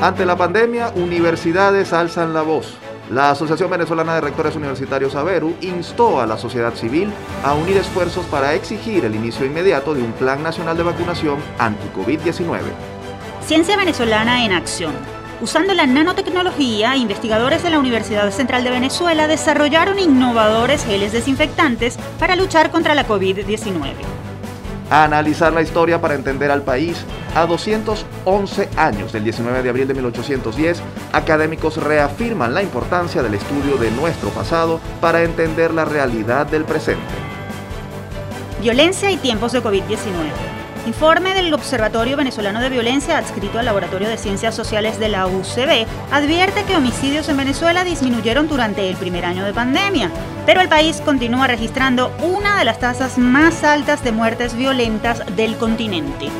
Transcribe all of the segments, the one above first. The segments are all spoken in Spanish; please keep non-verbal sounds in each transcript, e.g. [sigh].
Ante la pandemia, universidades alzan la voz. La Asociación Venezolana de Rectores Universitarios Averu instó a la sociedad civil a unir esfuerzos para exigir el inicio inmediato de un plan nacional de vacunación anti-COVID-19. Ciencia venezolana en acción. Usando la nanotecnología, investigadores de la Universidad Central de Venezuela desarrollaron innovadores geles desinfectantes para luchar contra la COVID-19 a analizar la historia para entender al país. A 211 años del 19 de abril de 1810, académicos reafirman la importancia del estudio de nuestro pasado para entender la realidad del presente. Violencia y tiempos de COVID-19. Informe del Observatorio Venezolano de Violencia adscrito al Laboratorio de Ciencias Sociales de la UCB advierte que homicidios en Venezuela disminuyeron durante el primer año de pandemia, pero el país continúa registrando una de las tasas más altas de muertes violentas del continente.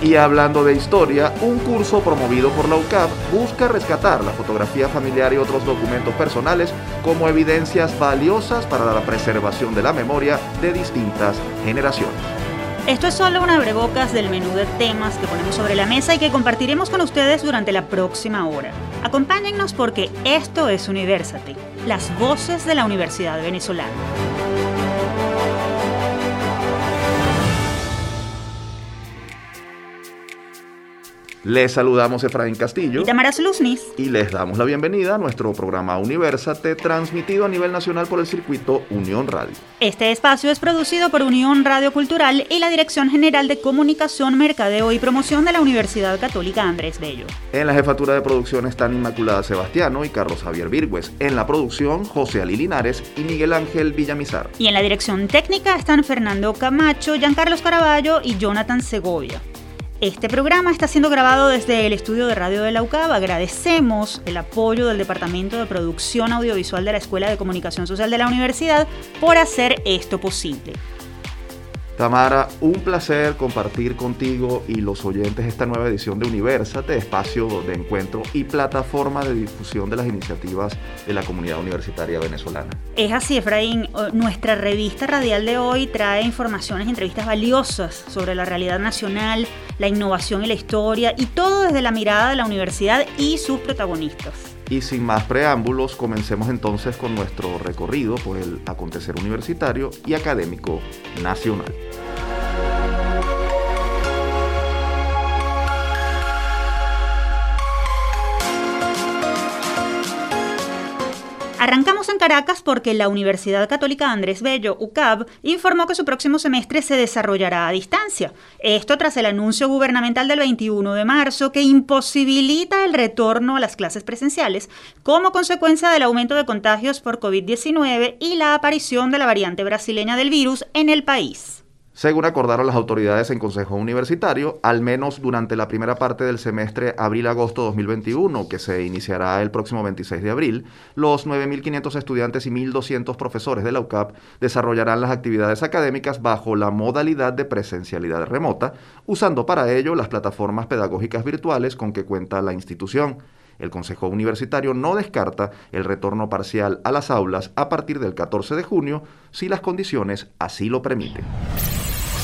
Y hablando de historia, un curso promovido por la UCAP busca rescatar la fotografía familiar y otros documentos personales como evidencias valiosas para la preservación de la memoria de distintas generaciones. Esto es solo una abrebocas del menú de temas que ponemos sobre la mesa y que compartiremos con ustedes durante la próxima hora. Acompáñennos porque esto es Universate, las voces de la Universidad Venezolana. Les saludamos Efraín Castillo y Tamara Luznis y les damos la bienvenida a nuestro programa Universate transmitido a nivel nacional por el circuito Unión Radio. Este espacio es producido por Unión Radio Cultural y la Dirección General de Comunicación, Mercadeo y Promoción de la Universidad Católica Andrés Bello. En la jefatura de producción están Inmaculada Sebastiano y Carlos Javier Virgües. En la producción José Ali Linares y Miguel Ángel Villamizar. Y en la dirección técnica están Fernando Camacho, Giancarlos Caraballo y Jonathan Segovia. Este programa está siendo grabado desde el estudio de radio de la UCAB. Agradecemos el apoyo del Departamento de Producción Audiovisual de la Escuela de Comunicación Social de la Universidad por hacer esto posible. Tamara, un placer compartir contigo y los oyentes esta nueva edición de Universate, espacio de encuentro y plataforma de difusión de las iniciativas de la comunidad universitaria venezolana. Es así, Efraín. Nuestra revista radial de hoy trae informaciones y entrevistas valiosas sobre la realidad nacional, la innovación y la historia, y todo desde la mirada de la universidad y sus protagonistas. Y sin más preámbulos, comencemos entonces con nuestro recorrido por el acontecer universitario y académico nacional. Arrancamos en Caracas porque la Universidad Católica Andrés Bello, UCAB, informó que su próximo semestre se desarrollará a distancia. Esto tras el anuncio gubernamental del 21 de marzo que imposibilita el retorno a las clases presenciales como consecuencia del aumento de contagios por COVID-19 y la aparición de la variante brasileña del virus en el país. Según acordaron las autoridades en Consejo Universitario, al menos durante la primera parte del semestre abril-agosto 2021, que se iniciará el próximo 26 de abril, los 9.500 estudiantes y 1.200 profesores de la UCAP desarrollarán las actividades académicas bajo la modalidad de presencialidad remota, usando para ello las plataformas pedagógicas virtuales con que cuenta la institución. El Consejo Universitario no descarta el retorno parcial a las aulas a partir del 14 de junio si las condiciones así lo permiten.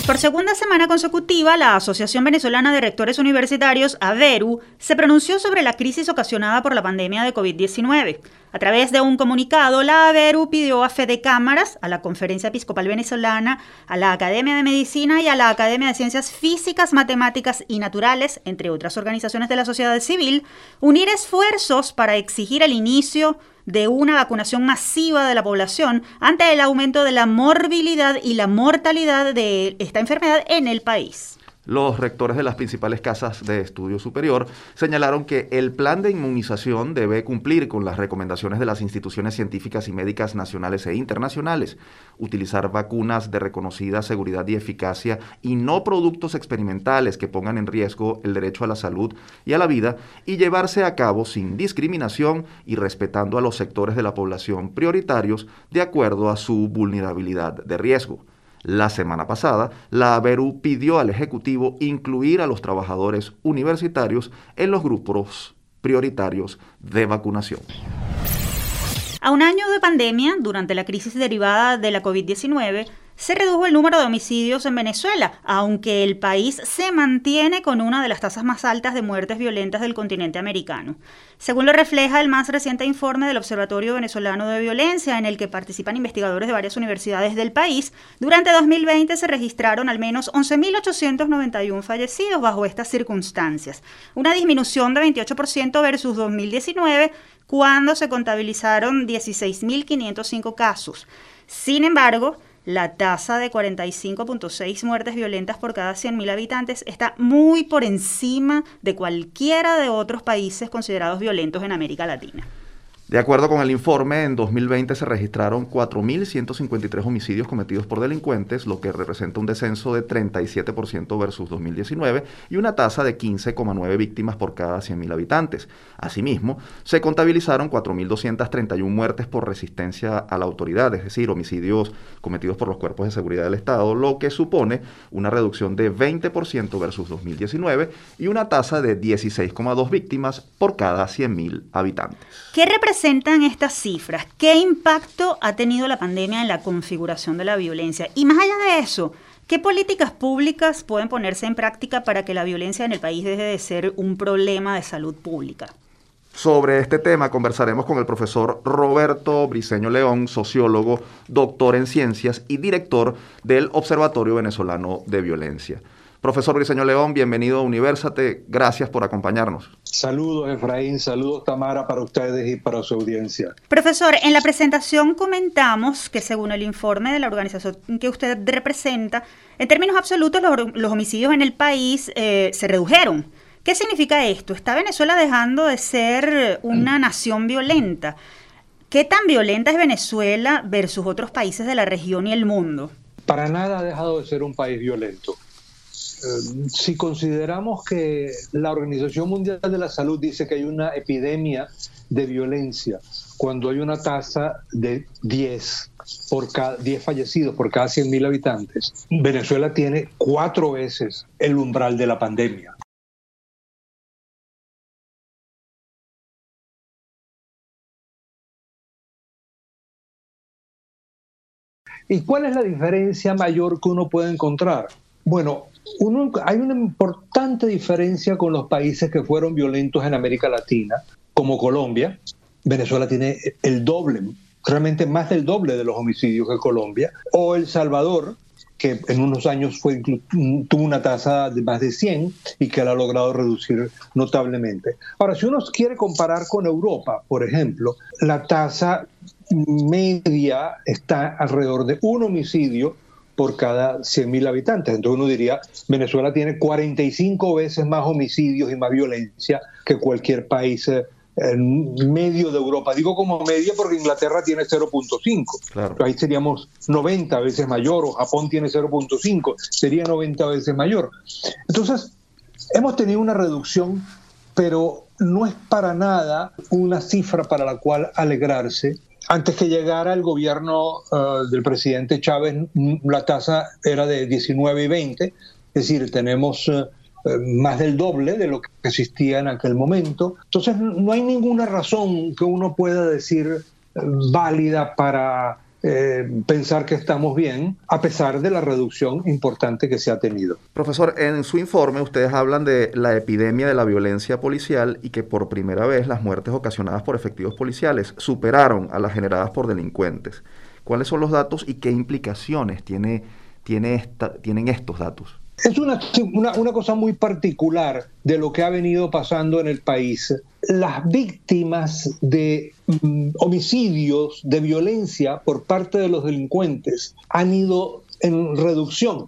Por segunda semana consecutiva, la Asociación Venezolana de Rectores Universitarios, AVERU, se pronunció sobre la crisis ocasionada por la pandemia de COVID-19. A través de un comunicado, la AVERU pidió a Fede Cámaras, a la Conferencia Episcopal Venezolana, a la Academia de Medicina y a la Academia de Ciencias Físicas, Matemáticas y Naturales, entre otras organizaciones de la sociedad civil, unir esfuerzos para exigir el inicio de una vacunación masiva de la población ante el aumento de la morbilidad y la mortalidad de esta enfermedad en el país. Los rectores de las principales casas de estudio superior señalaron que el plan de inmunización debe cumplir con las recomendaciones de las instituciones científicas y médicas nacionales e internacionales, utilizar vacunas de reconocida seguridad y eficacia y no productos experimentales que pongan en riesgo el derecho a la salud y a la vida y llevarse a cabo sin discriminación y respetando a los sectores de la población prioritarios de acuerdo a su vulnerabilidad de riesgo. La semana pasada, la ABERU pidió al Ejecutivo incluir a los trabajadores universitarios en los grupos prioritarios de vacunación. A un año de pandemia, durante la crisis derivada de la COVID-19, se redujo el número de homicidios en Venezuela, aunque el país se mantiene con una de las tasas más altas de muertes violentas del continente americano. Según lo refleja el más reciente informe del Observatorio Venezolano de Violencia, en el que participan investigadores de varias universidades del país, durante 2020 se registraron al menos 11.891 fallecidos bajo estas circunstancias, una disminución de 28% versus 2019, cuando se contabilizaron 16.505 casos. Sin embargo, la tasa de 45.6 muertes violentas por cada 100.000 habitantes está muy por encima de cualquiera de otros países considerados violentos en América Latina. De acuerdo con el informe, en 2020 se registraron 4.153 homicidios cometidos por delincuentes, lo que representa un descenso de 37% versus 2019 y una tasa de 15,9 víctimas por cada 100.000 habitantes. Asimismo, se contabilizaron 4.231 muertes por resistencia a la autoridad, es decir, homicidios cometidos por los cuerpos de seguridad del Estado, lo que supone una reducción de 20% versus 2019 y una tasa de 16,2 víctimas por cada 100.000 habitantes. ¿Qué representan estas cifras? ¿Qué impacto ha tenido la pandemia en la configuración de la violencia? Y más allá de eso, ¿qué políticas públicas pueden ponerse en práctica para que la violencia en el país deje de ser un problema de salud pública? Sobre este tema conversaremos con el profesor Roberto Briceño León, sociólogo, doctor en ciencias y director del Observatorio Venezolano de Violencia. Profesor Briceño León, bienvenido a Universate. Gracias por acompañarnos. Saludos, Efraín. Saludos, Tamara, para ustedes y para su audiencia. Profesor, en la presentación comentamos que según el informe de la organización que usted representa, en términos absolutos los, homicidios en el país eh, se redujeron. ¿Qué significa esto? ¿Está Venezuela dejando de ser una nación violenta? ¿Qué tan violenta es Venezuela versus otros países de la región y el mundo? Para nada ha dejado de ser un país violento. Eh, si consideramos que la Organización Mundial de la Salud dice que hay una epidemia de violencia, cuando hay una tasa de 10 por cada 10 fallecidos por cada 100.000 habitantes, Venezuela tiene cuatro veces el umbral de la pandemia. ¿Y cuál es la diferencia mayor que uno puede encontrar? Bueno, hay una importante diferencia con los países que fueron violentos en América Latina, como Colombia. Venezuela tiene el doble, realmente más del doble de los homicidios que Colombia. O El Salvador, que en unos años fue, tuvo una tasa de más de 100 y que la ha logrado reducir notablemente. Ahora, si uno quiere comparar con Europa, por ejemplo, la tasa media está alrededor de un homicidio por cada 100.000 habitantes. Entonces uno diría, Venezuela tiene 45 veces más homicidios y más violencia que cualquier país eh, en medio de Europa. Digo como media porque Inglaterra tiene 0.5. Ahí seríamos 90 veces mayor o Japón tiene 0.5, sería 90 veces mayor. Entonces, hemos tenido una reducción, pero no es para nada una cifra para la cual alegrarse antes que llegara el gobierno eh, del presidente Chávez, la tasa era de 19 y 20, es decir, tenemos eh, eh, más del doble de lo que existía en aquel momento. Entonces, no hay ninguna razón que uno pueda decir válida para eh, pensar que estamos bien, a pesar de la reducción importante que se ha tenido. Profesor, en su informe ustedes hablan de la epidemia de la violencia policial y que por primera vez las muertes ocasionadas por efectivos policiales superaron a las generadas por delincuentes. ¿Cuáles son los datos y qué implicaciones tiene, tienen estos datos? Es una, una, cosa muy particular de lo que ha venido pasando en el país. Las víctimas de mm, homicidios, de violencia por parte de los delincuentes han ido en reducción.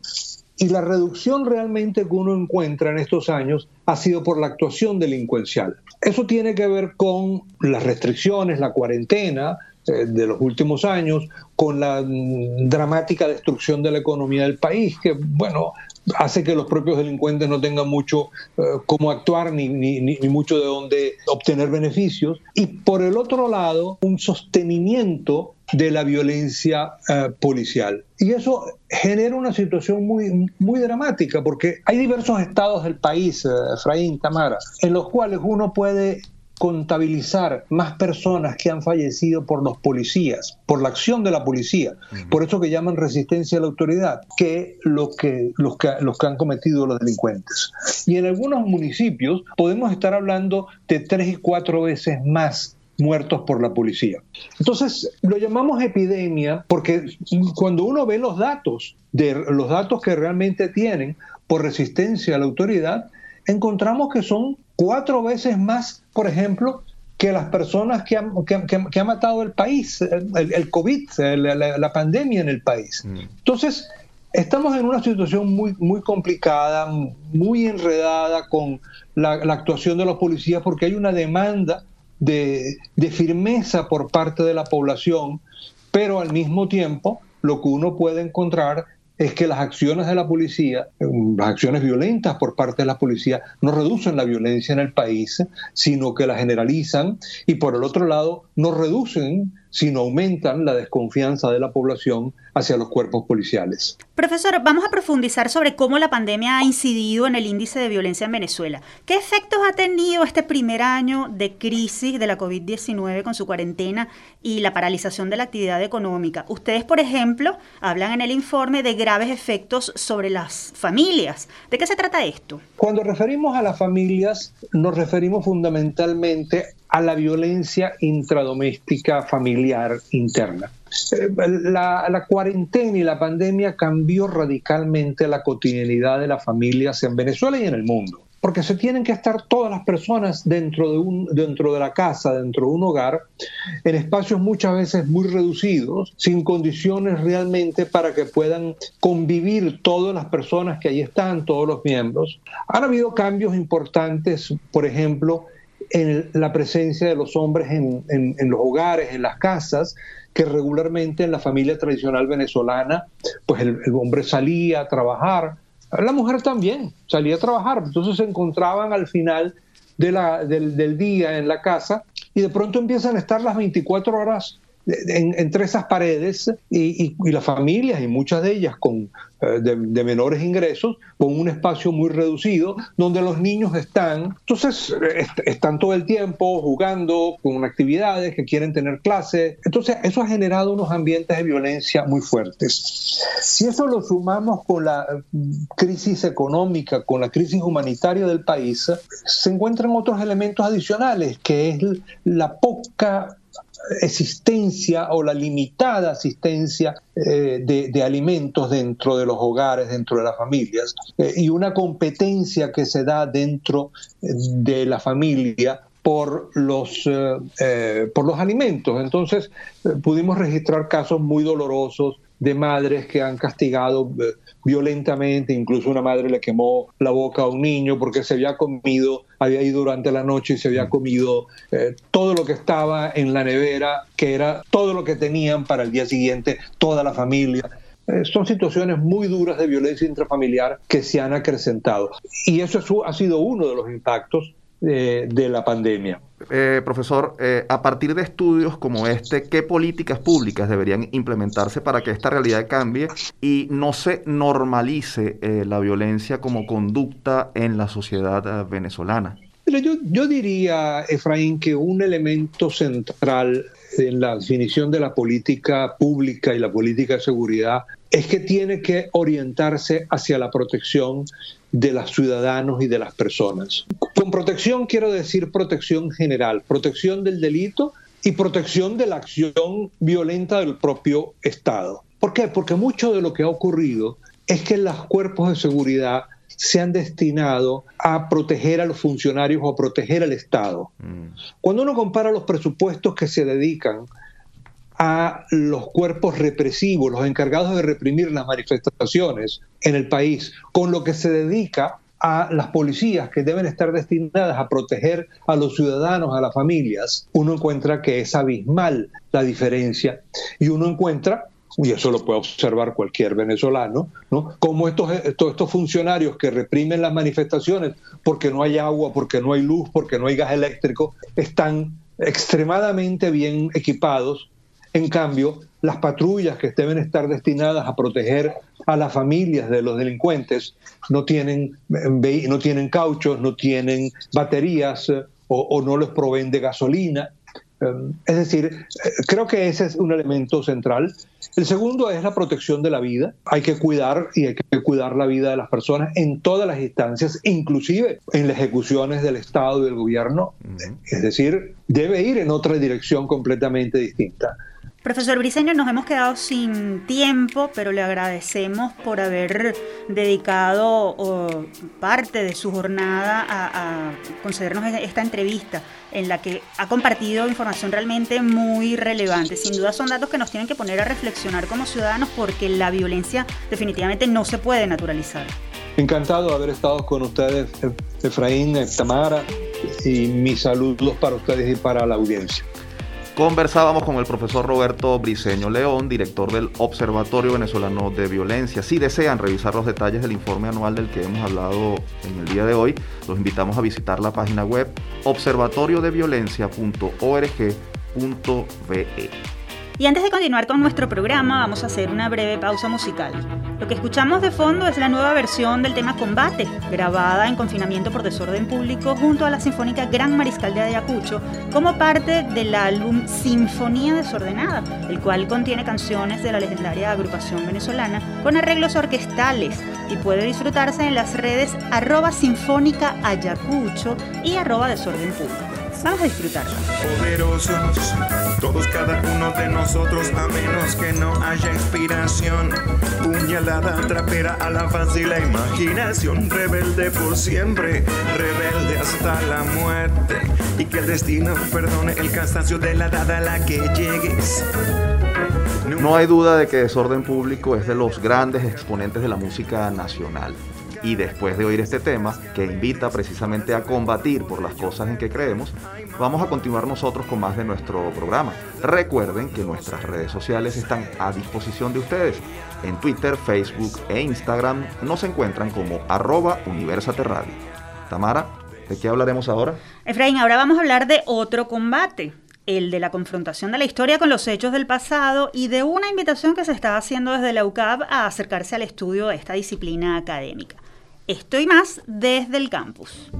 Y la reducción realmente que uno encuentra en estos años ha sido por la actuación delincuencial. Eso tiene que ver con las restricciones, la cuarentena, de los últimos años, con la dramática destrucción de la economía del país, que, bueno, hace que los propios delincuentes no tengan mucho eh, cómo actuar ni, ni, mucho de dónde obtener beneficios. Y por el otro lado, un sostenimiento de la violencia eh, policial. Y eso genera una situación muy, muy dramática, porque hay diversos estados del país, Efraín, Tamara, en los cuales uno puede contabilizar más personas que han fallecido por los policías, por la acción de la policía, por eso que llaman resistencia a la autoridad, que, lo que, los, que los que han cometido los delincuentes. Y en algunos municipios podemos estar hablando de tres y cuatro veces más muertos por la policía. Entonces, lo llamamos epidemia porque cuando uno ve los datos, de los datos que realmente tienen por resistencia a la autoridad, encontramos que son cuatro veces más, por ejemplo, que las personas que han, que, matado el país, el, COVID, la, pandemia en el país. Mm. Entonces, estamos en una situación muy, muy complicada, muy enredada con la, actuación de los policías porque hay una demanda de, de firmeza por parte de la población, pero al mismo tiempo lo que uno puede encontrar es que las acciones de la policía, las acciones violentas por parte de la policía, no reducen la violencia en el país, sino que la generalizan y por el otro lado no reducen sino aumentan la desconfianza de la población hacia los cuerpos policiales. Profesor, vamos a profundizar sobre cómo la pandemia ha incidido en el índice de violencia en Venezuela. ¿Qué efectos ha tenido este primer año de crisis de la COVID-19 con su cuarentena y la paralización de la actividad económica? Ustedes, por ejemplo, hablan en el informe de graves efectos sobre las familias. ¿De qué se trata esto? Cuando referimos a las familias, nos referimos fundamentalmente a la violencia intradoméstica familiar interna. Eh, la, cuarentena y la pandemia cambió radicalmente la cotidianidad de las familias en Venezuela y en el mundo, porque se tienen que estar todas las personas dentro de, un, dentro de la casa, dentro de un hogar, en espacios muchas veces muy reducidos, sin condiciones realmente para que puedan convivir todas las personas que ahí están, todos los miembros. Han habido cambios importantes, por ejemplo, en la presencia de los hombres en, los hogares, en las casas, que regularmente en la familia tradicional venezolana, pues el, hombre salía a trabajar, la mujer también salía a trabajar, entonces se encontraban al final de la, del, día en la casa y de pronto empiezan a estar las 24 horas entre esas paredes y, las familias, y muchas de ellas con, eh, de, menores ingresos, con un espacio muy reducido, donde los niños están, entonces están todo el tiempo jugando con actividades que quieren tener clases. Entonces eso ha generado unos ambientes de violencia muy fuertes. Si eso lo sumamos con la mm, crisis económica, con la crisis humanitaria del país, se encuentran otros elementos adicionales, que es la poca existencia o la limitada asistencia eh, de, alimentos dentro de los hogares, dentro de las familias, eh, y una competencia que se da dentro eh, de la familia por los, por los alimentos. Entonces pudimos registrar casos muy dolorosos de madres que han castigado eh, violentamente, incluso una madre le quemó la boca a un niño porque se había comido, había ido durante la noche y se había comido eh, todo lo que estaba en la nevera, que era todo lo que tenían para el día siguiente, toda la familia. Eh, son situaciones muy duras de violencia intrafamiliar que se han acrecentado. Y eso ha sido uno de los impactos de la pandemia. Eh, profesor, eh, a partir de estudios como este, ¿qué políticas públicas deberían implementarse para que esta realidad cambie y no se normalice eh, la violencia como conducta en la sociedad venezolana? Yo, yo diría, Efraín, que un elemento central en la definición de la política pública y la política de seguridad es que tiene que orientarse hacia la protección de los ciudadanos y de las personas. Con protección quiero decir protección general, protección del delito y protección de la acción violenta del propio Estado. ¿Por qué? Porque mucho de lo que ha ocurrido es que los cuerpos de seguridad se han destinado a proteger a los funcionarios o a proteger al Estado. Mm. Cuando uno compara los presupuestos que se dedican a los cuerpos represivos, los encargados de reprimir las manifestaciones en el país, con lo que se dedica a las policías que deben estar destinadas a proteger a los ciudadanos, a las familias, uno encuentra que es abismal la diferencia y uno encuentra y eso lo puede observar cualquier venezolano, ¿no? Como estos, estos, estos, funcionarios que reprimen las manifestaciones porque no hay agua, porque no hay luz, porque no hay gas eléctrico, están extremadamente bien equipados en cambio, las patrullas que deben estar destinadas a proteger a las familias de los delincuentes no tienen, no tienen cauchos, no tienen baterías, o, no les proveen de gasolina. Em, es decir, eh, creo que ese es un elemento central. El segundo es la protección de la vida. Hay que cuidar y hay que cuidar la vida de las personas en todas las instancias, inclusive en las ejecuciones del Estado y del gobierno. Es decir, debe ir en otra dirección completamente distinta. Profesor Briceño, nos hemos quedado sin tiempo, pero le agradecemos por haber dedicado parte de su jornada a, concedernos esta entrevista en la que ha compartido información realmente muy relevante. Sin duda son datos que nos tienen que poner a reflexionar como ciudadanos porque la violencia definitivamente no se puede naturalizar. Encantado de haber estado con ustedes, Efraín, Tamara, y mis saludos para ustedes y para la audiencia. Conversábamos con el profesor Roberto Briceño León, director del Observatorio Venezolano de Violencia. Si desean revisar los detalles del informe anual del que hemos hablado en el día de hoy, los invitamos a visitar la página web observatoriodeviolencia.org.be. Y antes de continuar con nuestro programa, vamos a hacer una breve pausa musical. Lo que escuchamos de fondo es la nueva versión del tema Combate, grabada en confinamiento por desorden público junto a la Sinfónica Gran Mariscal de Ayacucho, como parte del álbum Sinfonía Desordenada, el cual contiene canciones de la legendaria agrupación venezolana con arreglos orquestales y puede disfrutarse en las redes arroba sinfónica ayacucho y arroba desorden público. Vamos a disfrutarla. Poderosos, todos cada uno de nosotros, a menos que no haya inspiración. Puñalada trapera a la fácil imaginación, rebelde por siempre, rebelde hasta la muerte. Y que el destino perdone el cansancio de la dada a la que llegues. No hay duda de que Desorden Público es de los grandes exponentes de la música nacional. Y después de oír este tema, que invita precisamente a combatir por las cosas en que creemos, vamos a continuar nosotros con más de nuestro programa. Recuerden que nuestras redes sociales están a disposición de ustedes. En Twitter, Facebook e Instagram nos encuentran como arroba Radio. Tamara, ¿de qué hablaremos ahora? Efraín, ahora vamos a hablar de otro combate el de la confrontación de la historia con los hechos del pasado y de una invitación que se está haciendo desde la UCAB a acercarse al estudio de esta disciplina académica. Estoy más desde el campus.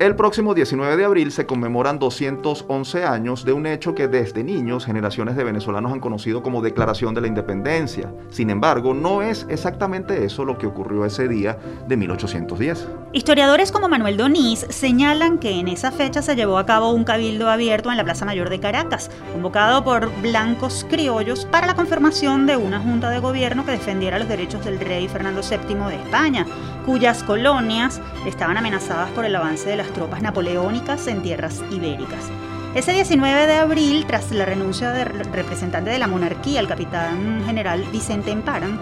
El próximo 19 de abril se conmemoran 211 años de un hecho que desde niños generaciones de venezolanos han conocido como Declaración de la Independencia. Sin embargo, no es exactamente eso lo que ocurrió ese día de 1810. Historiadores como Manuel Donís señalan que en esa fecha se llevó a cabo un cabildo abierto en la Plaza Mayor de Caracas, convocado por blancos criollos para la confirmación de una junta de gobierno que defendiera los derechos del rey Fernando VII de España, cuyas colonias estaban amenazadas por el avance de las tropas napoleónicas en tierras ibéricas. Ese 19 de abril, tras la renuncia del representante de la monarquía, el capitán general Vicente Emparan,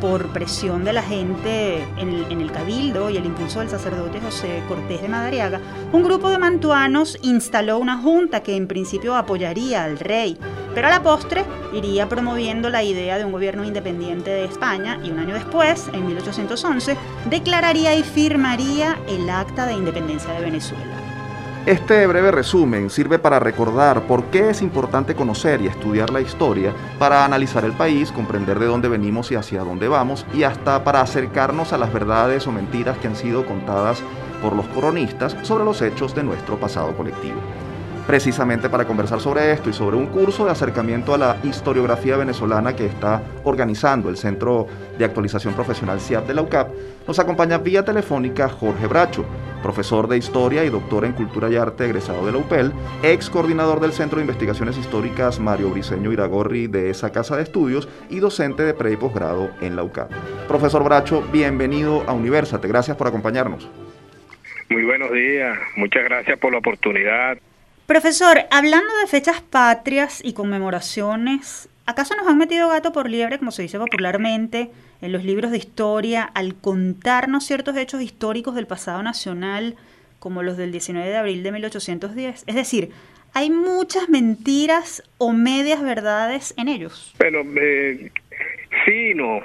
por presión de la gente en el, cabildo y el impulso del sacerdote José Cortés de Madariaga, un grupo de mantuanos instaló una junta que en principio apoyaría al rey, pero a la postre iría promoviendo la idea de un gobierno independiente de España y un año después, en 1811, declararía y firmaría el Acta de Independencia de Venezuela. Este breve resumen sirve para recordar por qué es importante conocer y estudiar la historia, para analizar el país, comprender de dónde venimos y hacia dónde vamos, y hasta para acercarnos a las verdades o mentiras que han sido contadas por los coronistas sobre los hechos de nuestro pasado colectivo. Precisamente para conversar sobre esto y sobre un curso de acercamiento a la historiografía venezolana que está organizando el Centro de Actualización Profesional CIAP de la UCAP, nos acompaña vía telefónica Jorge Bracho, profesor de Historia y doctor en Cultura y Arte egresado de la UPEL, ex coordinador del Centro de Investigaciones Históricas Mario Briceño Iragorri de esa casa de estudios y docente de pre y posgrado en la UCAP. Profesor Bracho, bienvenido a Universate, gracias por acompañarnos. Muy buenos días, muchas gracias por la oportunidad. Profesor, hablando de fechas patrias y conmemoraciones, ¿acaso nos han metido gato por liebre, como se dice popularmente, en los libros de historia al contarnos ciertos hechos históricos del pasado nacional, como los del 19 de abril de 1810? Es decir, ¿hay muchas mentiras o medias verdades en ellos? Bueno, eh, sí, no.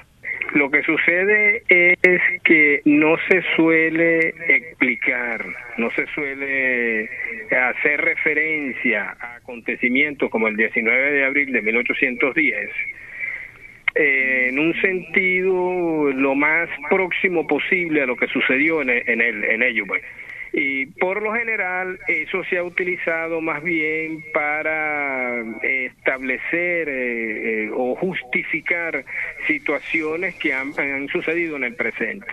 Lo que sucede es que no se suele explicar, no se suele hacer referencia a acontecimientos como el 19 de abril de 1810 eh, en un sentido lo más próximo posible a lo que sucedió en, en, el, en ello. Pues. Y por lo general eso se ha utilizado más bien para establecer eh, o justificar situaciones que han sucedido en el presente.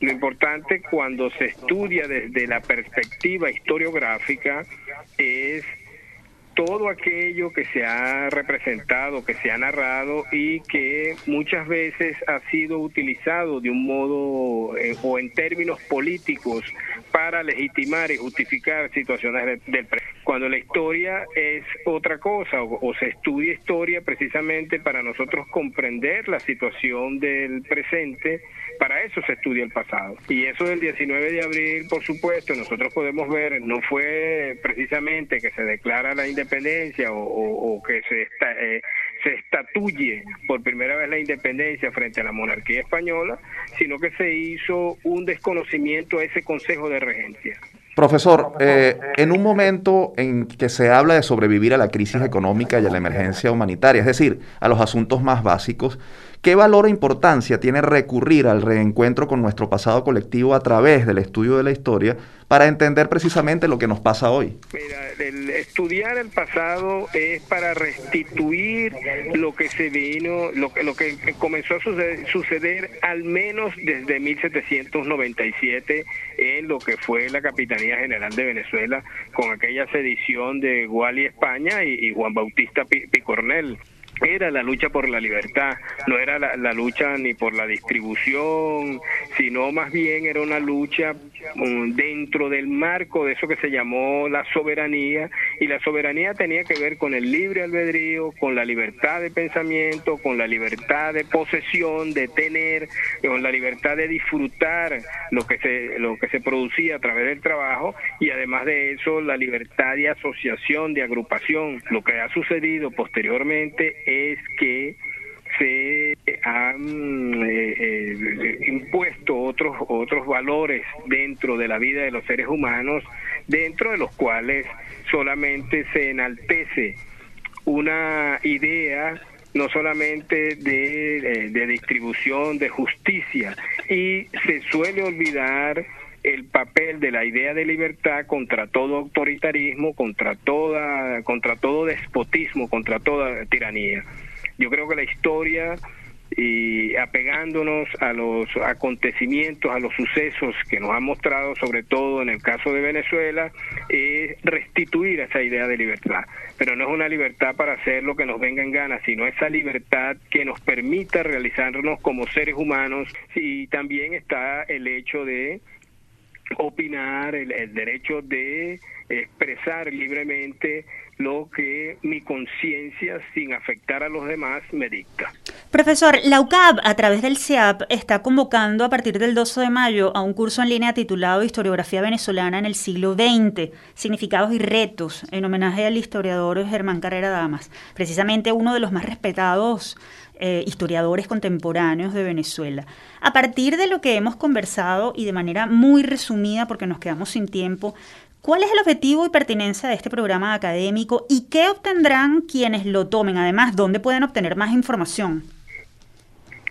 Lo importante cuando se estudia desde la perspectiva historiográfica es todo aquello que se ha representado, que se ha narrado y que muchas veces ha sido utilizado de un modo eh, o en términos políticos para legitimar y justificar situaciones del presente. Cuando la historia es otra cosa o, se estudia historia precisamente para nosotros comprender la situación del presente, para eso se estudia el pasado. Y eso del 19 de abril, por supuesto, nosotros podemos ver, no fue precisamente que se declara la independencia o, que se, eh, se estatuye por primera vez la independencia frente a la monarquía española, sino que se hizo un desconocimiento a ese Consejo de Regencia. Profesor, eh, en un momento en que se habla de sobrevivir a la crisis económica y a la emergencia humanitaria, es decir, a los asuntos más básicos, ¿Qué valor o importancia tiene recurrir al reencuentro con nuestro pasado colectivo a través del estudio de la historia para entender precisamente lo que nos pasa hoy? Mira, el estudiar el pasado es para restituir lo que se vino, lo, lo que comenzó a suceder, al menos desde 1797 en lo que fue la Capitanía General de Venezuela con aquella sedición de Guali España y, Juan Bautista Picornel era la lucha por la libertad, no era la, lucha ni por la distribución, sino más bien era una lucha um, dentro del marco de eso que se llamó la soberanía, y la soberanía tenía que ver con el libre albedrío, con la libertad de pensamiento, con la libertad de posesión, de tener, con la libertad de disfrutar lo que se, lo que se producía a través del trabajo, y además de eso la libertad de asociación, de agrupación. Lo que ha sucedido posteriormente es que se han eh, eh, impuesto otros otros valores dentro de la vida de los seres humanos dentro de los cuales solamente se enaltece una idea no solamente de, eh, de distribución de justicia y se suele olvidar el papel de la idea de libertad contra todo autoritarismo, contra toda, contra todo despotismo, contra toda tiranía. Yo creo que la historia y apegándonos a los acontecimientos, a los sucesos que nos han mostrado, sobre todo en el caso de Venezuela, es restituir esa idea de libertad. Pero no es una libertad para hacer lo que nos venga en gana, sino esa libertad que nos permita realizarnos como seres humanos y también está el hecho de opinar, el, derecho de expresar libremente lo que mi conciencia, sin afectar a los demás, me dicta. Profesor, la UCAB, a través del CIAP, está convocando a partir del 12 de mayo a un curso en línea titulado Historiografía venezolana en el siglo XX, Significados y Retos, en homenaje al historiador Germán Carrera Damas, precisamente uno de los más respetados eh, historiadores contemporáneos de Venezuela. A partir de lo que hemos conversado y de manera muy resumida, porque nos quedamos sin tiempo, ¿cuál es el objetivo y pertinencia de este programa académico y qué obtendrán quienes lo tomen? Además, ¿dónde pueden obtener más información?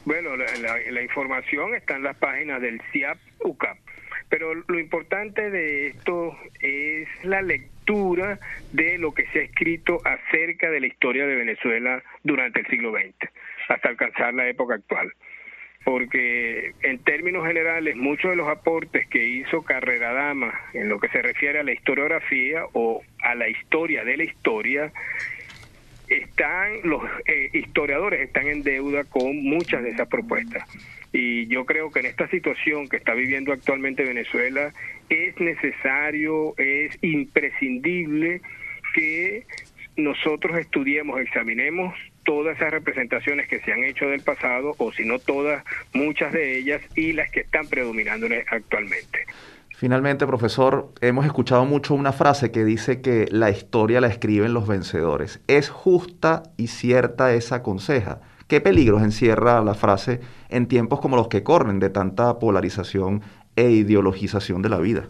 Bueno, la, información está en las páginas del CIAP UCAP. Pero lo importante de esto es la lectura de lo que se ha escrito acerca de la historia de Venezuela durante el siglo XX hasta alcanzar la época actual. Porque en términos generales, muchos de los aportes que hizo Carrera Dama en lo que se refiere a la historiografía o a la historia de la historia, están los eh, historiadores están en deuda con muchas de esas propuestas. Y yo creo que en esta situación que está viviendo actualmente Venezuela es necesario, es imprescindible que nosotros estudiemos, examinemos todas esas representaciones que se han hecho del pasado, o si no todas, muchas de ellas, y las que están predominando actualmente. Finalmente, profesor, hemos escuchado mucho una frase que dice que la historia la escriben los vencedores. ¿Es justa y cierta esa conseja? ¿Qué peligros encierra la frase en tiempos como los que corren de tanta polarización e ideologización de la vida?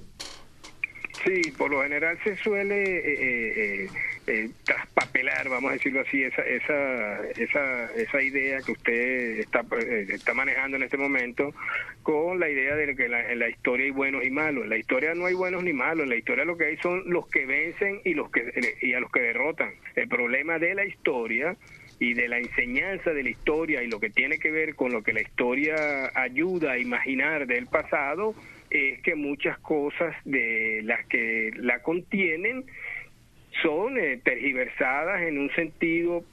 Sí, por lo general se suele eh, eh, eh, traspapelar, vamos a decirlo así, esa, esa, esa, esa idea que usted está, eh, está manejando en este momento con la idea de que en la historia hay buenos y malos. En la historia no hay buenos ni malos, en la historia lo que hay son los que vencen y, los que, y a los que derrotan. El problema de la historia y de la enseñanza de la historia y lo que tiene que ver con lo que la historia ayuda a imaginar del pasado es que muchas cosas de las que la contienen son eh, tergiversadas en un sentido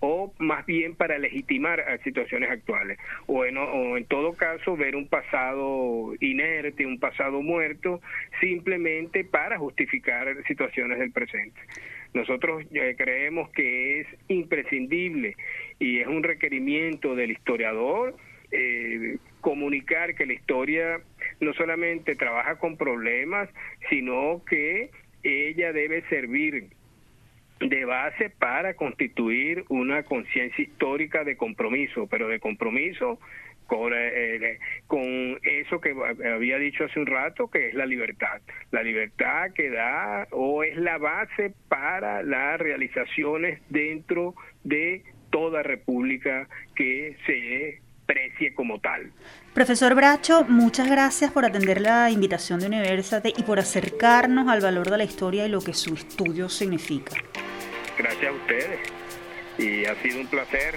o más bien para legitimar situaciones actuales o en, o en todo caso ver un pasado inerte, un pasado muerto simplemente para justificar situaciones del presente. Nosotros eh, creemos que es imprescindible y es un requerimiento del historiador eh, comunicar que la historia no solamente trabaja con problemas, sino que ella debe servir de base para constituir una conciencia histórica de compromiso, pero de compromiso con, eh, eh, con eso que había dicho hace un rato, que es la libertad. La libertad que da o es la base para las realizaciones dentro de toda república que se precie como tal. Profesor Bracho, muchas gracias por atender la invitación de Universitate y por acercarnos al valor de la historia y lo que su estudio significa. Gracias a ustedes y ha sido un placer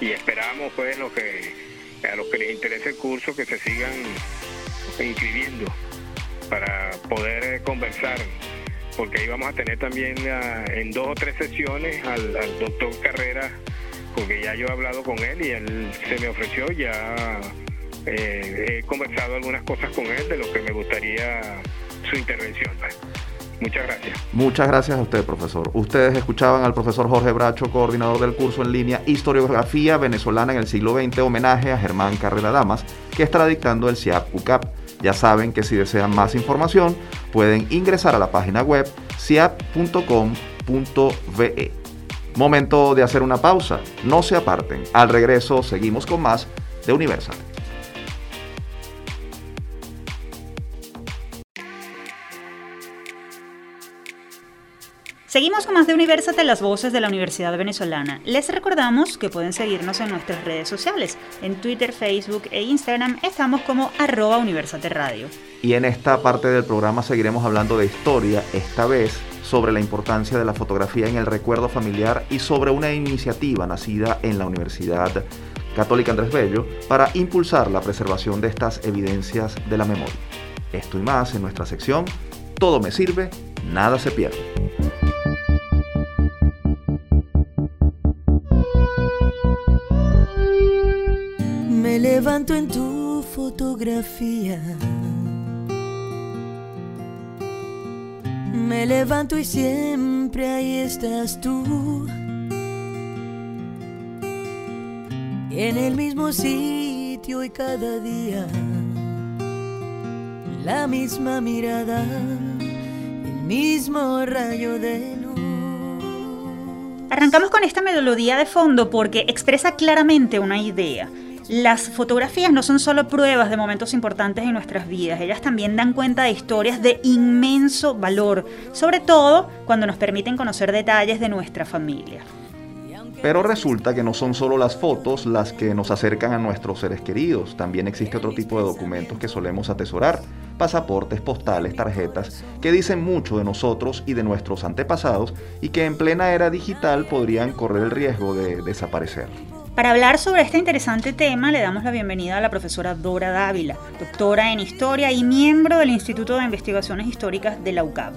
y esperamos pues lo que a los que les interese el curso que se sigan inscribiendo para poder conversar porque ahí vamos a tener también ah, en dos o tres sesiones al, doctor Carrera porque ya yo he hablado con él y él se me ofreció ya eh, he conversado algunas cosas con él de lo que me gustaría su intervención. Pues. Muchas gracias. Muchas gracias a usted, profesor. Ustedes escuchaban al profesor Jorge Bracho, coordinador del curso en línea Historiografía Venezolana en el siglo XX, homenaje a Germán Carrera Damas, que estará dictando el CIAP UCAP. Ya saben que si desean más información, pueden ingresar a la página web ciap.com.ve. Momento de hacer una pausa. No se aparten. Al regreso seguimos con más de Universal. Seguimos con más de Universate, las voces de la Universidad Venezolana. Les recordamos que pueden seguirnos en nuestras redes sociales. En Twitter, Facebook e Instagram estamos como arroba Universate Radio. Y en esta parte del programa seguiremos hablando de historia, esta vez sobre la importancia de la fotografía en el recuerdo familiar y sobre una iniciativa nacida en la Universidad Católica Andrés Bello para impulsar la preservación de estas evidencias de la memoria. Esto y más en nuestra sección Todo me sirve, nada se pierde. levanto en tu fotografía. Me levanto y siempre ahí estás tú. En el mismo sitio y cada día. La misma mirada, el mismo rayo de luz. Arrancamos con esta melodía de fondo porque expresa claramente una idea las fotografías no son solo pruebas de momentos importantes en nuestras vidas, ellas también dan cuenta de historias de inmenso valor, sobre todo cuando nos permiten conocer detalles de nuestra familia. Pero resulta que no son solo las fotos las que nos acercan a nuestros seres queridos, también existe otro tipo de documentos que solemos atesorar, pasaportes, postales, tarjetas, que dicen mucho de nosotros y de nuestros antepasados y que en plena era digital podrían correr el riesgo de desaparecer. Para hablar sobre este interesante tema, le damos la bienvenida a la profesora Dora Dávila, doctora en Historia y miembro del Instituto de Investigaciones Históricas de la UCAP.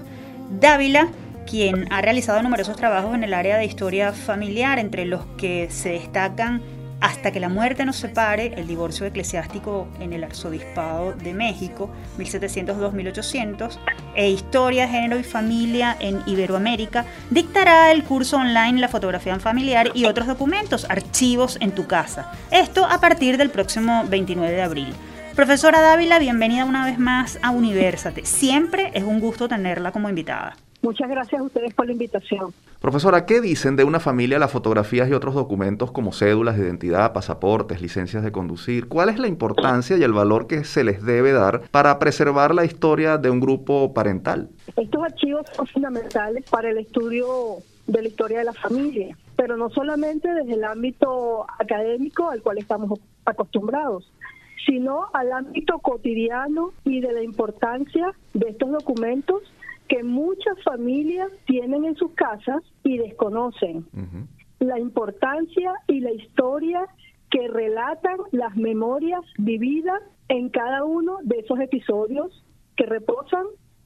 Dávila, quien ha realizado numerosos trabajos en el área de historia familiar, entre los que se destacan hasta que la muerte nos separe, el divorcio eclesiástico en el Arzobispado de México, 1702-1800, e Historia, Género y Familia en Iberoamérica, dictará el curso online La fotografía familiar y otros documentos, archivos en tu casa. Esto a partir del próximo 29 de abril. Profesora Dávila, bienvenida una vez más a Universate. Siempre es un gusto tenerla como invitada. Muchas gracias a ustedes por la invitación. Profesora, ¿qué dicen de una familia las fotografías y otros documentos como cédulas de identidad, pasaportes, licencias de conducir? ¿Cuál es la importancia y el valor que se les debe dar para preservar la historia de un grupo parental? Estos archivos son fundamentales para el estudio de la historia de la familia, pero no solamente desde el ámbito académico al cual estamos acostumbrados, sino al ámbito cotidiano y de la importancia de estos documentos que muchas familias tienen en sus casas y desconocen. La importancia y la historia que relatan las memorias vividas en cada uno de esos episodios que reposan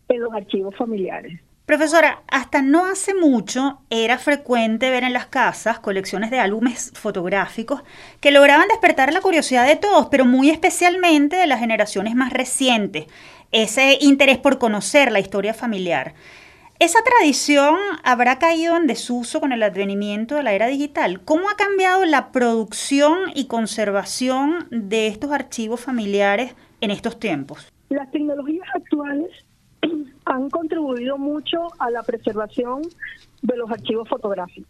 en los archivos familiares. Profesora, hasta no hace mucho era frecuente ver en las casas colecciones de álbumes fotográficos que lograban despertar la curiosidad de todos, pero muy especialmente de las generaciones más recientes, ese interés por conocer la historia familiar. ¿Esa tradición habrá caído en desuso con el advenimiento de la era digital? ¿Cómo ha cambiado la producción y conservación de estos archivos familiares en estos tiempos? Las tecnologías actuales han contribuido mucho a la preservación de los archivos fotográficos.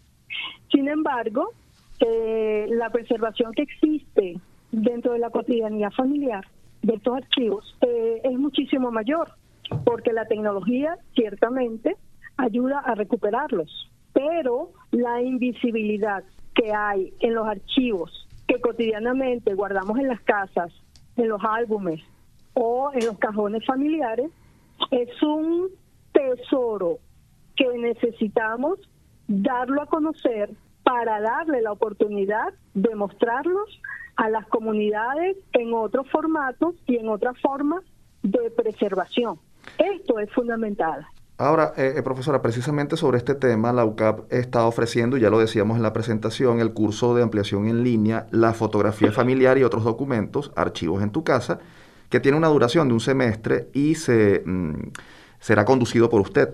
Sin embargo, eh, la preservación que existe dentro de la cotidianidad familiar de estos archivos eh, es muchísimo mayor, porque la tecnología ciertamente ayuda a recuperarlos, pero la invisibilidad que hay en los archivos que cotidianamente guardamos en las casas, en los álbumes o en los cajones familiares, es un tesoro que necesitamos darlo a conocer para darle la oportunidad de mostrarlos a las comunidades en otros formatos y en otras formas de preservación. Esto es fundamental. Ahora, eh, eh, profesora, precisamente sobre este tema, la UCAP está ofreciendo, ya lo decíamos en la presentación, el curso de ampliación en línea, la fotografía familiar y otros documentos, archivos en tu casa, que tiene una duración de un semestre y se, mm, será conducido por usted.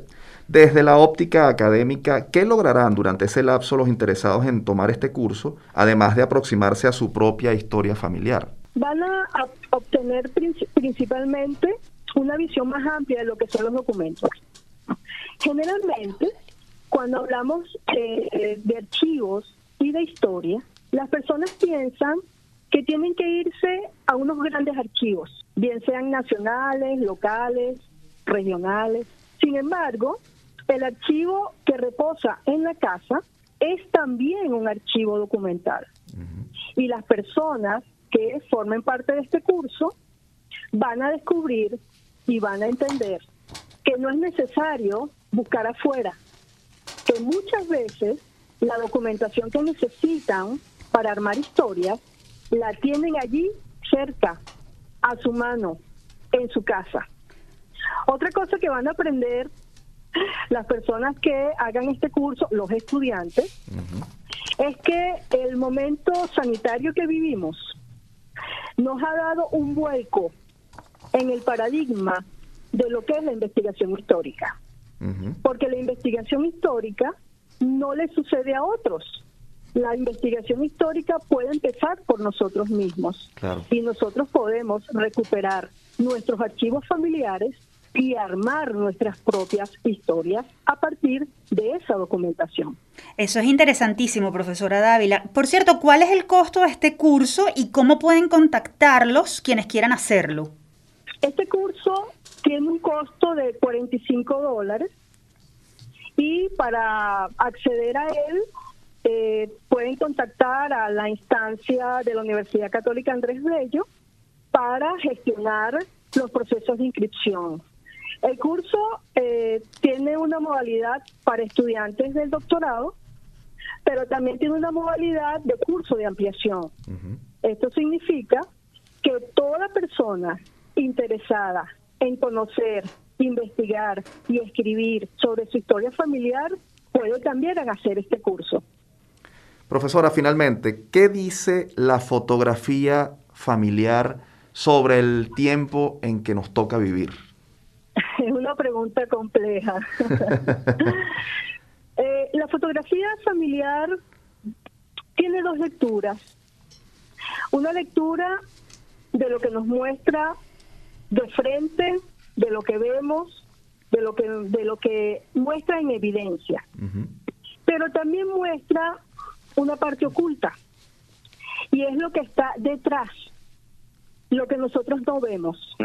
Desde la óptica académica, ¿qué lograrán durante ese lapso los interesados en tomar este curso, además de aproximarse a su propia historia familiar? Van a obtener principalmente una visión más amplia de lo que son los documentos. Generalmente, cuando hablamos eh, de archivos y de historia, las personas piensan que tienen que irse a unos grandes archivos, bien sean nacionales, locales, regionales. Sin embargo, el archivo que reposa en la casa es también un archivo documental. Y las personas que formen parte de este curso van a descubrir y van a entender que no es necesario buscar afuera, que muchas veces la documentación que necesitan para armar historias la tienen allí cerca, a su mano, en su casa. Otra cosa que van a aprender las personas que hagan este curso, los estudiantes, es que el momento sanitario que vivimos nos ha dado un vuelco en el paradigma de lo que es la investigación histórica. Porque la investigación histórica no le sucede a otros. La investigación histórica puede empezar por nosotros mismos. Y nosotros podemos recuperar nuestros archivos familiares y armar nuestras propias historias a partir de esa documentación. Eso es interesantísimo, profesora Dávila. Por cierto, ¿cuál es el costo de este curso y cómo pueden contactarlos quienes quieran hacerlo? Este curso tiene un costo de 45 dólares y para acceder a él eh, pueden contactar a la instancia de la Universidad Católica Andrés Bello para gestionar los procesos de inscripción. El curso eh, tiene una modalidad para estudiantes del doctorado, pero también tiene una modalidad de curso de ampliación. Esto significa que toda persona interesada en conocer, investigar y escribir sobre su historia familiar puede también hacer este curso. Profesora, finalmente, ¿qué dice la fotografía familiar sobre el tiempo en que nos toca vivir? [laughs] Es una pregunta compleja. [laughs] Eh, la fotografía familiar tiene dos lecturas. Una lectura de lo que nos muestra de frente, de lo que vemos, de lo que, de lo que muestra en evidencia. pero también muestra una parte oculta y es lo que está detrás, lo que nosotros no vemos.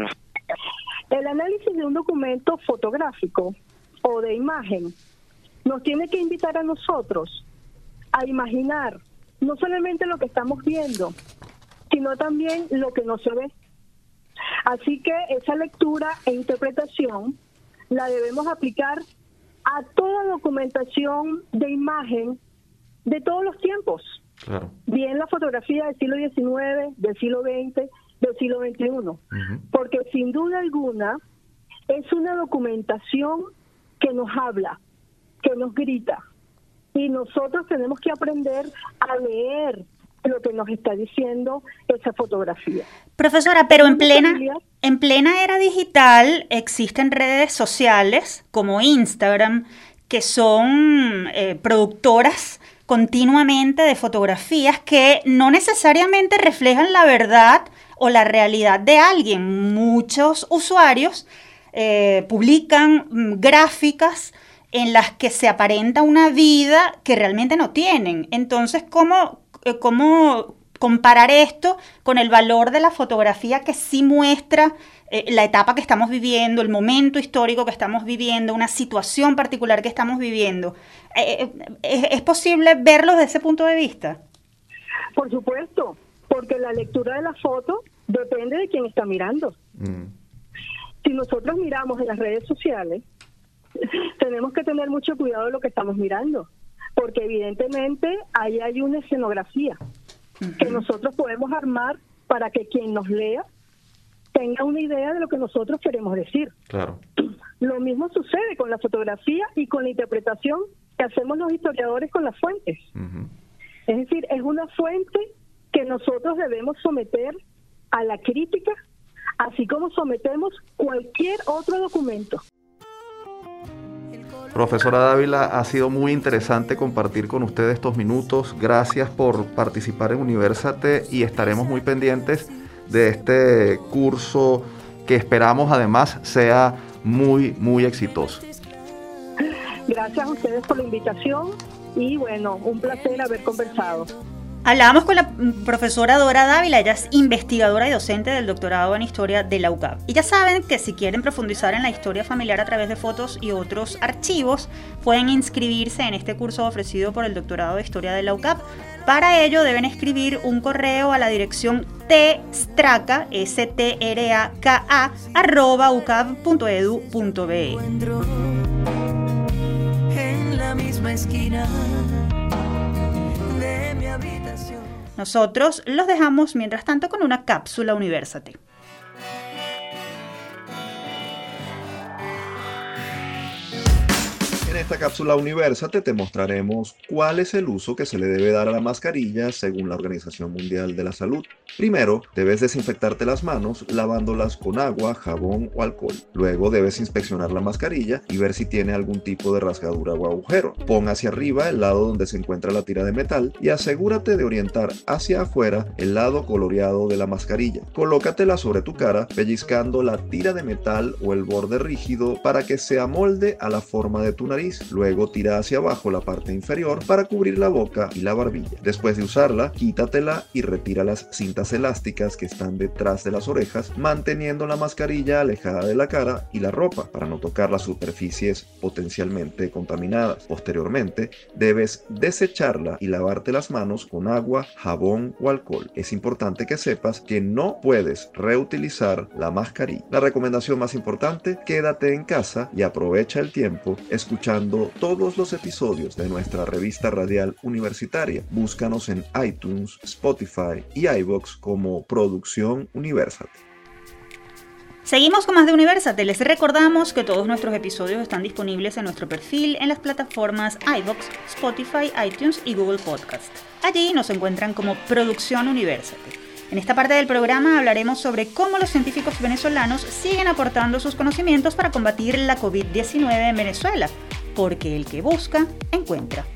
El análisis de un documento fotográfico o de imagen nos tiene que invitar a nosotros a imaginar no solamente lo que estamos viendo, sino también lo que no se ve. Así que esa lectura e interpretación la debemos aplicar a toda documentación de imagen de todos los tiempos. Bien la fotografía del siglo XIX, del siglo XX, del siglo XXI. Porque sin duda alguna es una documentación que nos habla, que nos grita. Y nosotros tenemos que aprender a leer lo que nos está diciendo esa fotografía. Profesora, pero en plena, en plena era digital existen redes sociales como Instagram que son eh, productoras continuamente de fotografías que no necesariamente reflejan la verdad o la realidad de alguien. Muchos usuarios eh, publican mm, gráficas en las que se aparenta una vida que realmente no tienen. Entonces, ¿cómo, eh, cómo comparar esto con el valor de la fotografía que sí muestra eh, la etapa que estamos viviendo, el momento histórico que estamos viviendo, una situación particular que estamos viviendo. ¿Es posible verlo desde ese punto de vista? Por supuesto, porque la lectura de la foto depende de quién está mirando. Mm. Si nosotros miramos en las redes sociales, [laughs] tenemos que tener mucho cuidado de lo que estamos mirando, porque evidentemente ahí hay una escenografía que nosotros podemos armar para que quien nos lea tenga una idea de lo que nosotros queremos decir. Claro. Lo mismo sucede con la fotografía y con la interpretación que hacemos los historiadores con las fuentes. Es decir, es una fuente que nosotros debemos someter a la crítica, así como sometemos cualquier otro documento. Profesora Dávila, ha sido muy interesante compartir con usted estos minutos. Gracias por participar en Universate y estaremos muy pendientes de este curso que esperamos además sea muy, muy exitoso. Gracias a ustedes por la invitación y bueno, un placer haber conversado. Hablábamos con la profesora Dora Dávila, ella es investigadora y docente del doctorado en historia de la UCAP. Y ya saben que si quieren profundizar en la historia familiar a través de fotos y otros archivos, pueden inscribirse en este curso ofrecido por el doctorado de historia de la UCAP. Para ello deben escribir un correo a la dirección tstraka, s t r a k -A, arroba ucap.edu.be. En la misma esquina nosotros los dejamos mientras tanto con una cápsula Universate. Esta cápsula Universate te mostraremos cuál es el uso que se le debe dar a la mascarilla según la Organización Mundial de la Salud. Primero, debes desinfectarte las manos lavándolas con agua, jabón o alcohol. Luego debes inspeccionar la mascarilla y ver si tiene algún tipo de rasgadura o agujero. Pon hacia arriba el lado donde se encuentra la tira de metal y asegúrate de orientar hacia afuera el lado coloreado de la mascarilla. Colócatela sobre tu cara pellizcando la tira de metal o el borde rígido para que se amolde a la forma de tu nariz Luego tira hacia abajo la parte inferior para cubrir la boca y la barbilla. Después de usarla, quítatela y retira las cintas elásticas que están detrás de las orejas, manteniendo la mascarilla alejada de la cara y la ropa para no tocar las superficies potencialmente contaminadas. Posteriormente, debes desecharla y lavarte las manos con agua, jabón o alcohol. Es importante que sepas que no puedes reutilizar la mascarilla. La recomendación más importante, quédate en casa y aprovecha el tiempo escuchando todos los episodios de nuestra revista radial universitaria. Búscanos en iTunes, Spotify y iBox como Producción Universate. Seguimos con más de Universate. Les recordamos que todos nuestros episodios están disponibles en nuestro perfil en las plataformas iBox, Spotify, iTunes y Google Podcast. Allí nos encuentran como Producción Universate. En esta parte del programa hablaremos sobre cómo los científicos venezolanos siguen aportando sus conocimientos para combatir la COVID-19 en Venezuela, porque el que busca, encuentra.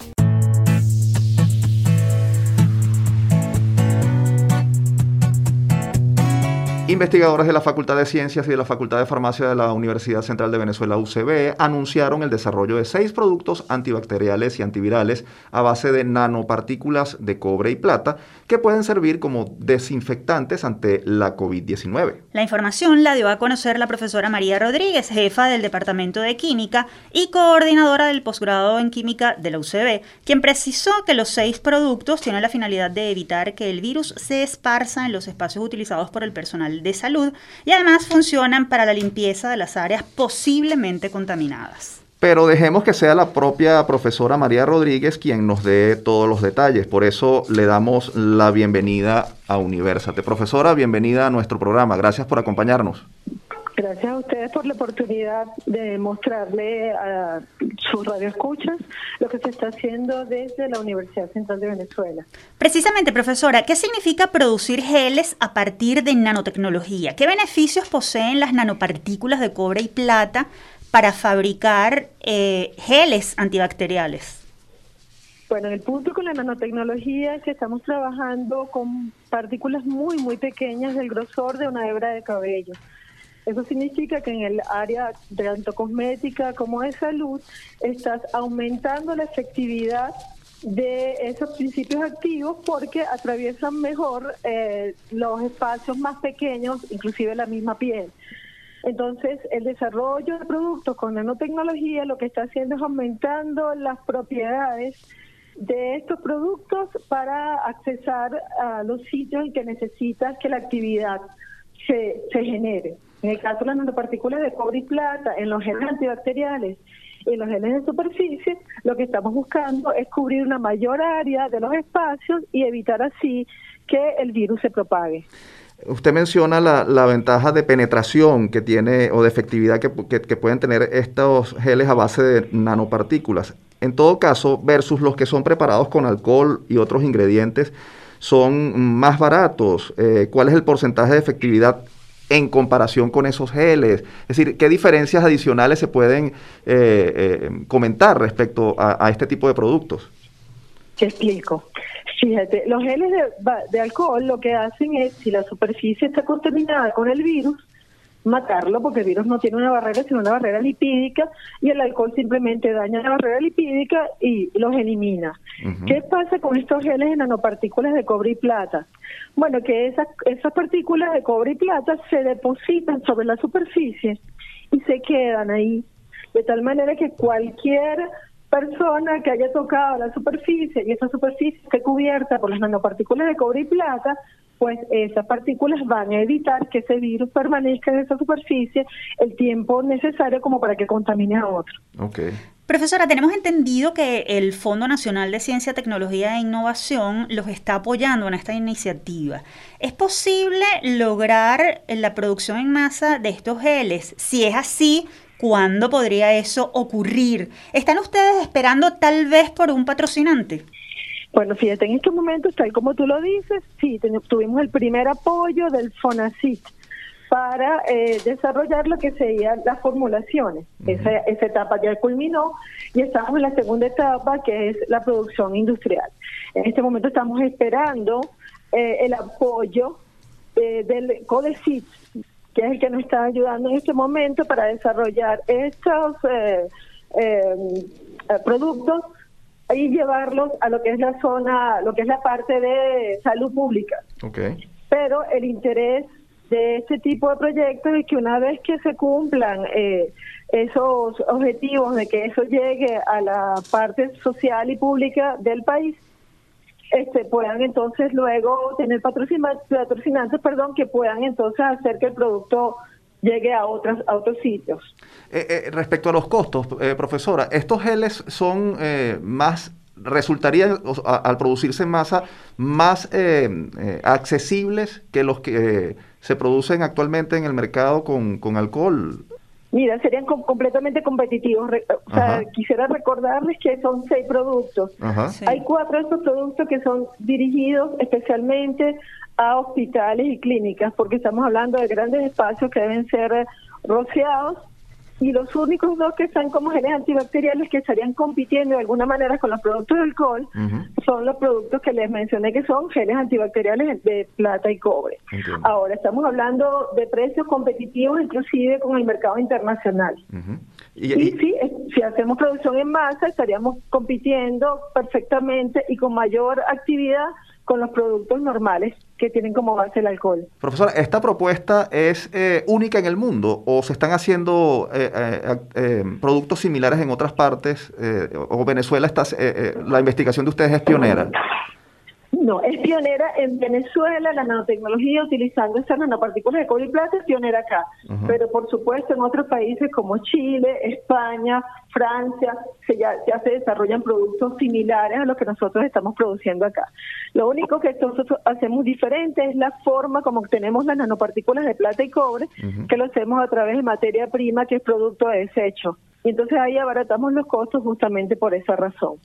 Investigadores de la Facultad de Ciencias y de la Facultad de Farmacia de la Universidad Central de Venezuela, UCB, anunciaron el desarrollo de seis productos antibacteriales y antivirales a base de nanopartículas de cobre y plata que pueden servir como desinfectantes ante la COVID-19. La información la dio a conocer la profesora María Rodríguez, jefa del Departamento de Química y coordinadora del posgrado en Química de la UCB, quien precisó que los seis productos tienen la finalidad de evitar que el virus se esparza en los espacios utilizados por el personal de Salud y además funcionan para la limpieza de las áreas posiblemente contaminadas. Pero dejemos que sea la propia profesora María Rodríguez quien nos dé todos los detalles. Por eso le damos la bienvenida a Universate. Profesora, bienvenida a nuestro programa. Gracias por acompañarnos. Gracias a ustedes por la oportunidad de mostrarle a sus radioescuchas lo que se está haciendo desde la Universidad Central de Venezuela. Precisamente, profesora, ¿qué significa producir geles a partir de nanotecnología? ¿Qué beneficios poseen las nanopartículas de cobre y plata para fabricar eh, geles antibacteriales? Bueno, el punto con la nanotecnología es que estamos trabajando con partículas muy, muy pequeñas del grosor de una hebra de cabello. Eso significa que en el área tanto cosmética como de salud estás aumentando la efectividad de esos principios activos porque atraviesan mejor eh, los espacios más pequeños, inclusive la misma piel. Entonces, el desarrollo de productos con nanotecnología lo que está haciendo es aumentando las propiedades de estos productos para accesar a los sitios en que necesitas que la actividad se, se genere. En el caso de las nanopartículas de cobre y plata, en los genes antibacteriales y en los genes de superficie, lo que estamos buscando es cubrir una mayor área de los espacios y evitar así que el virus se propague. Usted menciona la, ventaja de penetración que tiene o de efectividad que, pueden tener estos geles a base de nanopartículas. En todo caso, versus los que son preparados con alcohol y otros ingredientes, son más baratos. Eh, ¿Cuál es el porcentaje de efectividad en comparación con esos geles? Es decir, ¿qué diferencias adicionales se pueden eh, eh, comentar respecto a, este tipo de productos? Te explico. Fíjate, los geles de, de alcohol lo que hacen es, si la superficie está contaminada con el virus, matarlo porque el virus no tiene una barrera sino una barrera lipídica y el alcohol simplemente daña la barrera lipídica y los elimina. ¿Qué pasa con estos geles de nanopartículas de cobre y plata? Bueno, que esas, esas partículas de cobre y plata se depositan sobre la superficie y se quedan ahí, de tal manera que cualquier persona que haya tocado la superficie y esa superficie esté cubierta por las nanopartículas de cobre y plata, pues esas partículas van a evitar que ese virus permanezca en esa superficie el tiempo necesario como para que contamine a otro. Okay. Profesora, tenemos entendido que el Fondo Nacional de Ciencia, Tecnología e Innovación los está apoyando en esta iniciativa. ¿Es posible lograr la producción en masa de estos geles? Si es así, ¿cuándo podría eso ocurrir? ¿Están ustedes esperando tal vez por un patrocinante? Bueno, fíjate, en estos momentos, tal como tú lo dices, sí, tuvimos el primer apoyo del FONACIT para eh, desarrollar lo que serían las formulaciones. esa, esa, etapa ya culminó y estamos en la segunda etapa, que es la producción industrial. En este momento estamos esperando eh, el apoyo eh, del CODECIT, que es el que nos está ayudando en este momento para desarrollar estos productos y llevarlos a lo que es la zona, lo que es la parte de salud pública. Okay. Pero el interés de este tipo de proyectos es que una vez que se cumplan eh, esos objetivos de que eso llegue a la parte social y pública del país, este, puedan entonces luego tener patrocinantes, perdón, que puedan entonces hacer que el producto llegue a otros, a otros sitios. Eh, eh, respecto a los costos, eh, profesora, ¿estos geles son más, resultarían al producirse en masa, más accesibles que los que se producen actualmente en el mercado con, con alcohol? Mira, serían completamente competitivos. o sea, quisiera recordarles que son seis productos. Hay cuatro de estos productos que son dirigidos especialmente a hospitales y clínicas, porque estamos hablando de grandes espacios que deben ser rociados y los únicos dos que están como genes antibacteriales que estarían compitiendo de alguna manera con los productos de alcohol son los productos que les mencioné que son genes antibacteriales de plata y cobre. Ahora estamos hablando de precios competitivos inclusive con el mercado internacional. y, y, sí, si hacemos producción en masa estaríamos compitiendo perfectamente y con mayor actividad con los productos normales que tienen como base el alcohol. Profesora, ¿esta propuesta es eh, única en el mundo o se están haciendo eh, eh, productos similares en otras partes o Venezuela está, la investigación de ustedes es pionera? No, es pionera en Venezuela, la nanotecnología utilizando estas nanopartículas de cobre y plata es pionera acá. Pero por supuesto en otros países como Chile, España, Francia, se ya, ya se desarrollan productos similares a los que nosotros estamos produciendo acá. Lo único que nosotros hacemos diferente es la forma como obtenemos las nanopartículas de plata y cobre, que lo hacemos a través de materia prima que es producto de desecho. Y entonces ahí abaratamos los costos justamente por esa razón.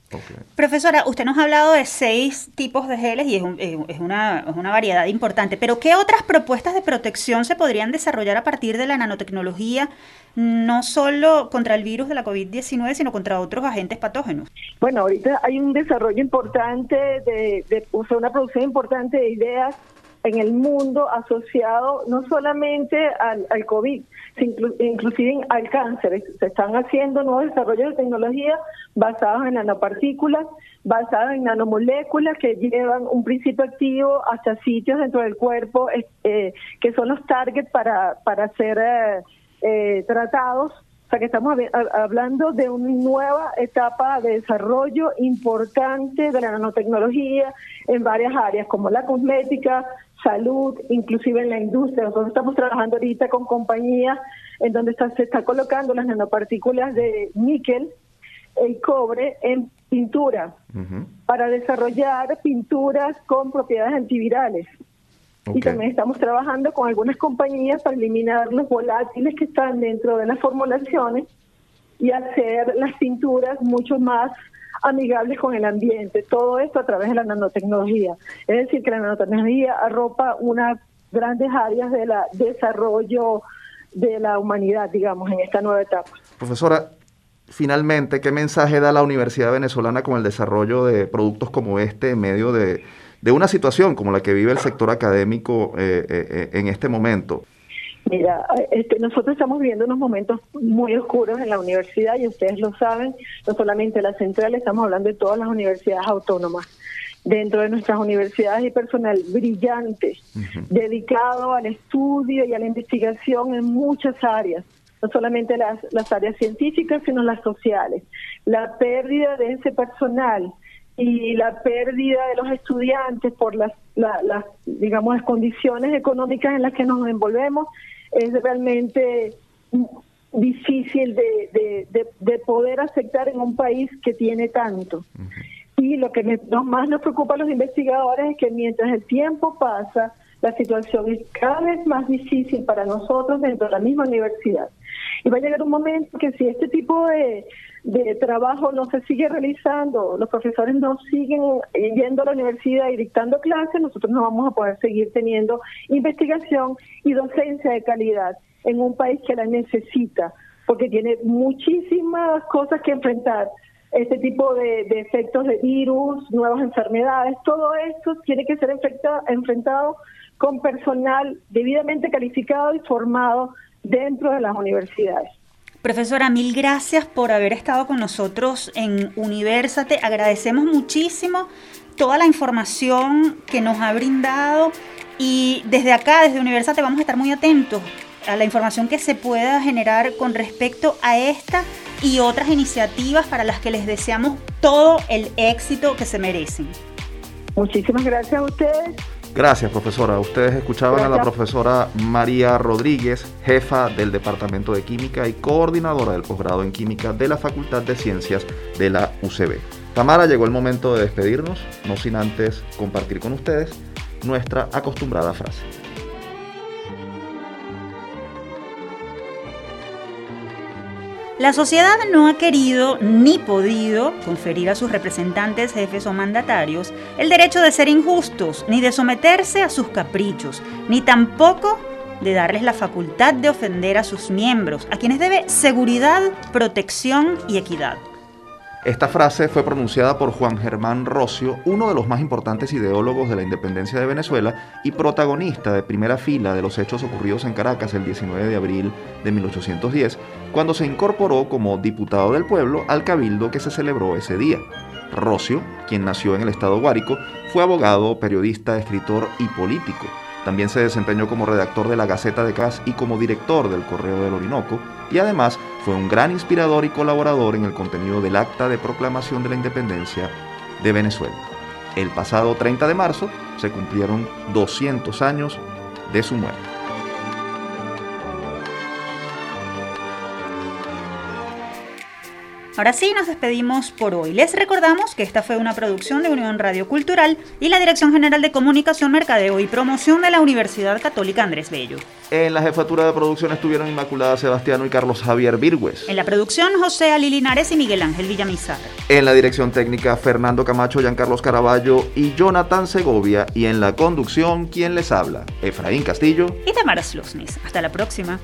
Profesora, usted nos ha hablado de seis tipos de geles y es, es, una, es, una, variedad importante, pero ¿qué otras propuestas de protección se podrían desarrollar a partir de la nanotecnología, no solo contra el virus de la COVID-19, sino contra otros agentes patógenos? Bueno, ahorita hay un desarrollo importante, de, de una producción importante de ideas en el mundo asociado no solamente al, COVID, inclusive al cáncer. Se están haciendo nuevos desarrollos de tecnología basados en nanopartículas, basados en nanomoléculas que llevan un principio activo hasta sitios dentro del cuerpo eh, que son los targets para, para ser eh, eh, tratados. O sea que estamos hablando de una nueva etapa de desarrollo importante de la nanotecnología en varias áreas, como la cosmética, salud, inclusive en la industria. Nosotros estamos trabajando ahorita con compañías en donde se está colocando las nanopartículas de níquel, el cobre en pintura para desarrollar pinturas con propiedades antivirales. Y también estamos trabajando con algunas compañías para eliminar los volátiles que están dentro de las formulaciones y hacer las pinturas mucho más amigables con el ambiente. Todo esto a través de la nanotecnología. Es decir, que la nanotecnología arropa unas grandes áreas del desarrollo de la humanidad, digamos, en esta nueva etapa. Profesora, finalmente, ¿qué mensaje da la Universidad Venezolana con el desarrollo de productos como este en medio de, una situación como la que vive el sector académico eh, eh, eh, en este momento? Mira, este, nosotros estamos viviendo unos momentos muy oscuros en la universidad y ustedes lo saben, no solamente la central, estamos hablando de todas las universidades autónomas. Dentro de nuestras universidades hay personal brillante, dedicado al estudio y a la investigación en muchas áreas, no solamente las, las áreas científicas, sino las sociales. La pérdida de ese personal y la pérdida de los estudiantes por las, las, digamos, las condiciones económicas en las que nos envolvemos es realmente difícil de, de, poder aceptar en un país que tiene tanto. Y lo que más nos preocupa a los investigadores es que mientras el tiempo pasa, la situación es cada vez más difícil para nosotros dentro de la misma universidad. Y va a llegar un momento que si este tipo de, de trabajo no se sigue realizando, los profesores no siguen yendo a la universidad y dictando clases, nosotros no vamos a poder seguir teniendo investigación y docencia de calidad en un país que la necesita, porque tiene muchísimas cosas que enfrentar. Este tipo de, efectos de virus, nuevas enfermedades, todo esto tiene que ser enfrentado con personal debidamente calificado y formado dentro de las universidades. Profesora, mil gracias por haber estado con nosotros en Universate. Agradecemos muchísimo toda la información que nos ha brindado y desde acá, desde Universate, vamos a estar muy atentos a la información que se pueda generar con respecto a esta y otras iniciativas para las que les deseamos todo el éxito que se merecen. Muchísimas gracias a ustedes Gracias, profesora. Ustedes escuchaban a la profesora María Rodríguez, jefa del Departamento de Química y coordinadora del posgrado en Química de la Facultad de Ciencias de la UCB. Tamara, llegó el momento de despedirnos, no sin antes compartir con ustedes nuestra acostumbrada frase. La sociedad no ha querido ni podido conferir a sus representantes, jefes o mandatarios el derecho de ser injustos, ni de someterse a sus caprichos, ni tampoco de darles la facultad de ofender a sus miembros, a quienes debe seguridad, protección y equidad. Esta frase fue pronunciada por Juan Germán Rocio, uno de los más importantes ideólogos de la independencia de Venezuela y protagonista de primera fila de los hechos ocurridos en Caracas el 19 de abril de 1810, cuando se incorporó como diputado del pueblo al cabildo que se celebró ese día. Rocio, quien nació en el estado Guárico, fue abogado, periodista, escritor y político. También se desempeñó como redactor de la Gaceta de Cas y como director del Correo del Orinoco, y además fue un gran inspirador y colaborador en el contenido del Acta de Proclamación de la Independencia de Venezuela. El pasado 30 de marzo se cumplieron 200 años de su muerte. Ahora sí, nos despedimos por hoy. Les recordamos que esta fue una producción de Unión Radio Cultural y la Dirección General de Comunicación, Mercadeo y Promoción de la Universidad Católica Andrés Bello. En la jefatura de producción estuvieron Inmaculada Sebastiano y Carlos Javier Virgües. En la producción, José Ali Linares y Miguel Ángel Villamizar. En la dirección técnica, Fernando Camacho, Giancarlos Caraballo y Jonathan Segovia. Y en la conducción, quien les habla, Efraín Castillo y Tamara Slusnis. Hasta la próxima.